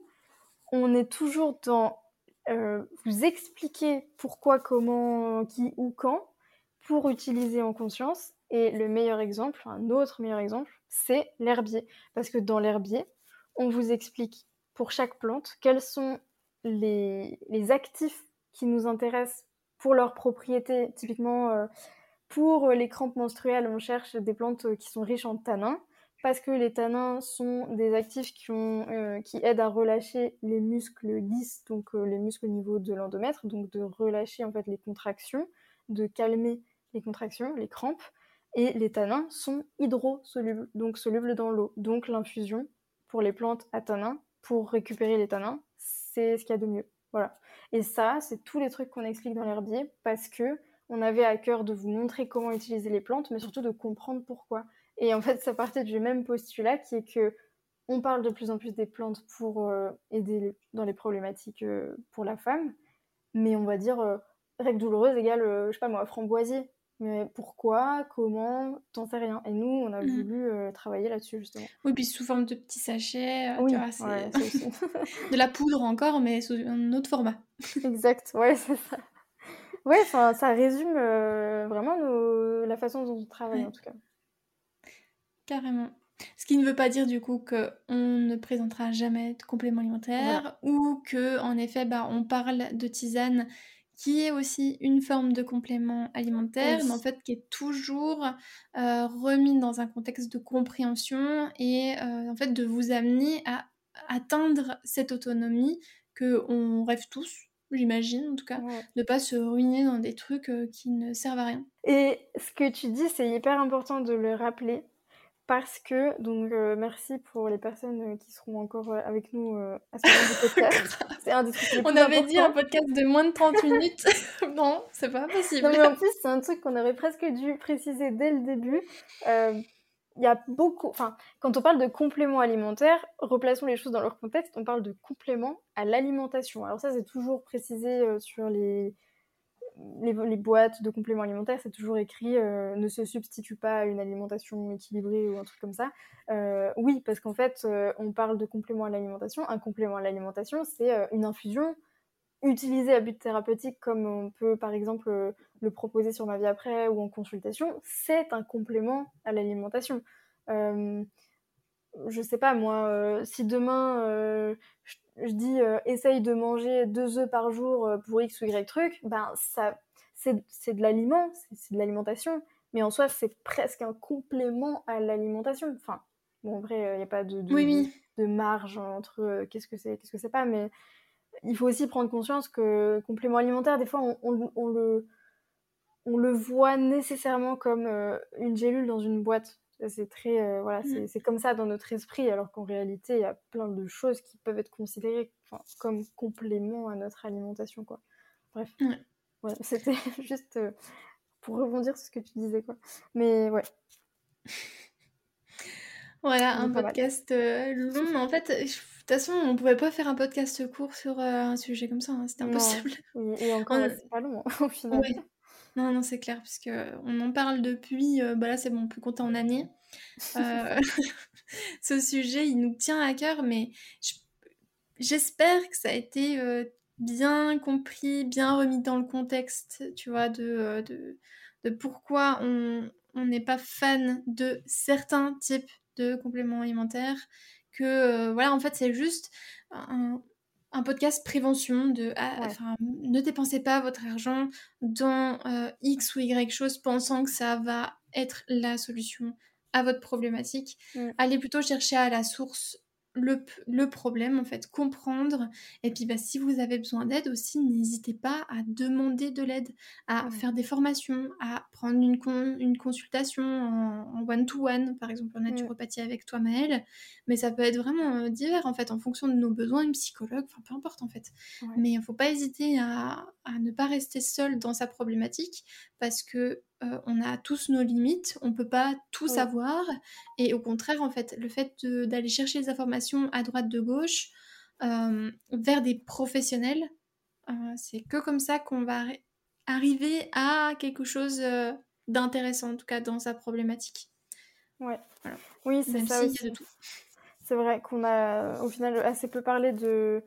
on est toujours dans euh, vous expliquer pourquoi, comment, qui, ou quand, pour utiliser en conscience. Et le meilleur exemple, un autre meilleur exemple, c'est l'herbier. Parce que dans l'herbier, on vous explique pour chaque plante quels sont les, les actifs qui nous intéressent pour leurs propriétés. Typiquement, euh, pour les crampes menstruelles, on cherche des plantes qui sont riches en tanins, parce que les tanins sont des actifs qui, euh, aident à relâcher les muscles lisses, donc euh, les muscles au niveau de l'endomètre, donc de relâcher en fait les contractions, de calmer les contractions, les crampes, et les tanins sont hydrosolubles, donc solubles dans l'eau. Donc l'infusion pour les plantes à tanins, pour récupérer les tanins, c'est ce qu'il y a de mieux. Voilà. Et ça, c'est tous les trucs qu'on explique dans l'herbier parce que on avait à cœur de vous montrer comment utiliser les plantes, mais surtout de comprendre pourquoi. Et en fait, ça partait du même postulat qui est que on parle de plus en plus des plantes pour euh, aider dans les problématiques euh, pour la femme, mais on va dire euh, règle douloureuse égale, je sais pas moi, framboisier. Mais pourquoi, comment, t'en sais rien. Et nous, on a mmh. voulu travailler là-dessus, justement. Oui, puis sous forme de petits sachets, tu vois, c'est de la poudre encore, mais sous un autre format. exact, ouais, c'est ça. Ouais, ça résume vraiment la façon dont on travaille, en tout cas. Carrément. Ce qui ne veut pas dire du coup qu'on ne présentera jamais de compléments alimentaires ou que en effet bah, on parle de tisane qui est aussi une forme de complément alimentaire, mais en fait qui est toujours euh, remis dans un contexte de compréhension et euh, en fait de vous amener à atteindre cette autonomie que on rêve tous, j'imagine en tout cas, ne pas se ruiner dans des trucs euh, qui ne servent à rien. Et ce que tu dis, c'est hyper important de le rappeler parce que, donc euh, merci pour les personnes euh, qui seront encore avec nous à ce moment du podcast. c'est un des trucs On avait dit un podcast de moins de 30 minutes. non, c'est pas possible. Non, mais en plus, c'est un truc qu'on aurait presque dû préciser dès le début. Il y a beaucoup. Enfin, quand on parle de compléments alimentaires, replaçons les choses dans leur contexte, on parle de compléments à l'alimentation. Alors, ça, c'est toujours précisé sur les les, boîtes de compléments alimentaires, c'est toujours écrit euh, ne se substitue pas à une alimentation équilibrée ou un truc comme ça. Euh, oui, parce qu'en fait, euh, on parle de complément à l'alimentation. Un complément à l'alimentation, c'est une infusion utilisée à but thérapeutique, comme on peut par exemple le proposer sur Ma vie après ou en consultation. C'est un complément à l'alimentation je sais pas moi, si demain je dis euh, essaye de manger deux œufs par jour euh, pour X ou Y truc, ben ça c'est de l'aliment, c'est de l'alimentation, mais en soi c'est presque un complément à l'alimentation. Enfin, bon en vrai il n'y a pas de, de, marge entre euh, qu'est-ce que c'est, qu'est-ce que c'est pas, mais il faut aussi prendre conscience que complément alimentaire, des fois on, on, le on le voit nécessairement comme une gélule dans une boîte. C'est très, euh, voilà, mmh. c'est comme ça dans notre esprit, alors qu'en réalité, il y a plein de choses qui peuvent être considérées comme complément à notre alimentation, quoi. Bref, ouais. c'était juste euh, pour rebondir sur ce que tu disais, quoi. Mais ouais. Voilà, un podcast euh, long, mais en fait, de toute façon, on pouvait pas faire un podcast court sur un sujet comme ça, hein, c'était impossible. et encore, c'est pas long, hein, au final. Non, non, c'est clair, puisque on en parle depuis, euh, bah là c'est bon, on peut compter en années. Euh, ce sujet, il nous tient à cœur, mais j'espère que ça a été euh, bien compris, bien remis dans le contexte, tu vois, de, de, pourquoi on n'est pas fan de certains types de compléments alimentaires. Que voilà, en fait, c'est juste un, un podcast prévention de ah, ne dépensez pas votre argent dans euh, X ou Y chose pensant que ça va être la solution à votre problématique. Mm. Allez plutôt chercher à la source le, problème, en fait, comprendre. Et puis, bah, si vous avez besoin d'aide aussi, n'hésitez pas à demander de l'aide, à faire des formations, à prendre une, une consultation en one-to-one, par exemple en naturopathie avec toi, Maëlle. Mais ça peut être vraiment euh, divers, en fait, en fonction de nos besoins, une psychologue, enfin, peu importe, en fait. Mais il ne faut pas hésiter à, à ne pas rester seul dans sa problématique parce que euh, on a tous nos limites, on peut pas tout savoir. Et au contraire, en fait, le fait d'aller chercher les informations à droite de gauche euh, vers des professionnels, euh, c'est que comme ça qu'on va arriver à quelque chose d'intéressant, en tout cas dans sa problématique. Ouais. Oui, c'est ça aussi. C'est vrai qu'on a au final assez peu parlé de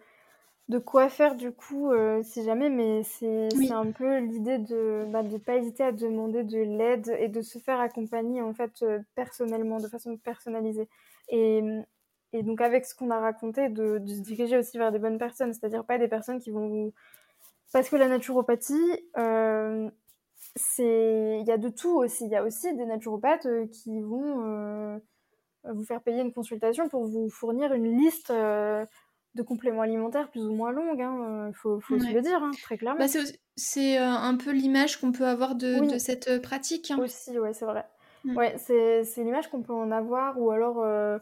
de quoi faire du coup euh, si jamais, mais c'est un peu l'idée de ne bah, pas hésiter à demander de l'aide et de se faire accompagner en fait euh, personnellement, de façon personnalisée. Et, et donc avec ce qu'on a raconté, de, de, se diriger aussi vers des bonnes personnes, c'est-à-dire pas des personnes qui vont vous... Parce que la naturopathie, euh, c'est il y a de tout aussi. Il y a aussi des naturopathes qui vont vous faire payer une consultation pour vous fournir une liste de compléments alimentaires plus ou moins longues, il hein, faut, faut se le dire, hein, très clairement. Bah, c'est un peu l'image qu'on peut avoir de, de cette pratique. Hein. Aussi, ouais, c'est vrai. Mm. Ouais, c'est l'image qu'on peut en avoir, ou alors, euh,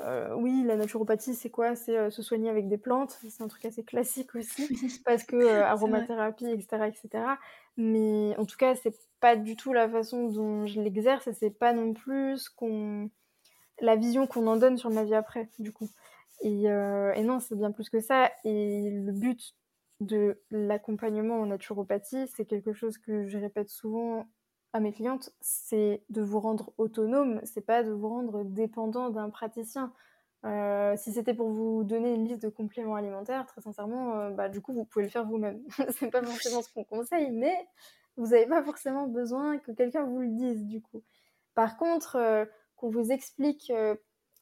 euh, oui, la naturopathie, c'est quoi? C'est euh, se soigner avec des plantes, c'est un truc assez classique aussi, parce que aromathérapie, etc., etc. Mais en tout cas, c'est pas du tout la façon dont je l'exerce, et c'est pas non plus qu'on la vision qu'on en donne sur ma vie après, du coup. Et, et non, c'est bien plus que ça. Et le but de l'accompagnement en naturopathie, c'est quelque chose que je répète souvent à mes clientes, c'est de vous rendre autonome, c'est pas de vous rendre dépendant d'un praticien. Euh, si c'était pour vous donner une liste de compléments alimentaires, très sincèrement, euh, bah, du coup, vous pouvez le faire vous-même. c'est pas forcément ce qu'on conseille, mais vous n'avez pas forcément besoin que quelqu'un vous le dise, du coup. Par contre, euh, qu'on vous explique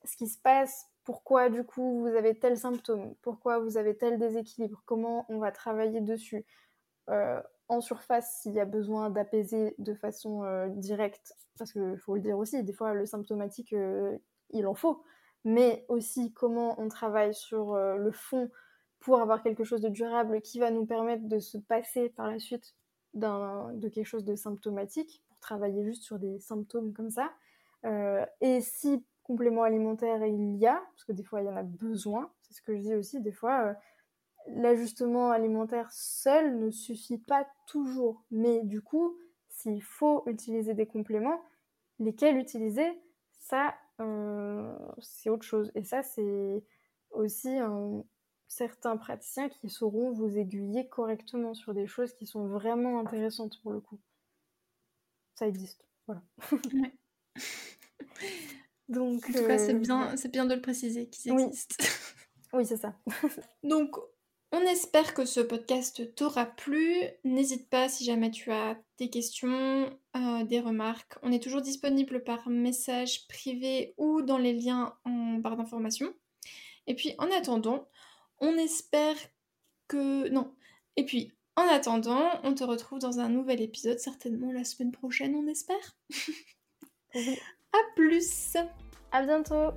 ce qui se passe, pourquoi, du coup, vous avez tel symptôme, pourquoi vous avez tel déséquilibre, comment on va travailler dessus, en surface s'il y a besoin d'apaiser de façon euh, directe, parce qu'il faut le dire aussi, des fois le symptomatique, euh, il en faut, mais aussi comment on travaille sur euh, le fond pour avoir quelque chose de durable qui va nous permettre de se passer par la suite de quelque chose de symptomatique, pour travailler juste sur des symptômes comme ça. et si complément alimentaire il y a, parce que des fois il y en a besoin, c'est ce que je dis aussi, des fois l'ajustement alimentaire seul ne suffit pas toujours. Mais du coup, s'il faut utiliser des compléments, lesquels utiliser, ça, euh, c'est autre chose. Et ça, c'est aussi certains praticiens qui sauront vous aiguiller correctement sur des choses qui sont vraiment intéressantes pour le coup. Ça existe. Voilà. Donc, en tout cas, c'est euh, bien, c'est bien de le préciser qu'ils existent. Oui, oui c'est ça. Donc, on espère que ce podcast t'aura plu. N'hésite pas si jamais tu as des questions, euh, des remarques. On est toujours disponible par message privé ou dans les liens en barre d'information. Et puis en attendant, on espère que... Non. Et puis en attendant, on te retrouve dans un nouvel épisode, certainement la semaine prochaine, on espère. à plus. À bientôt.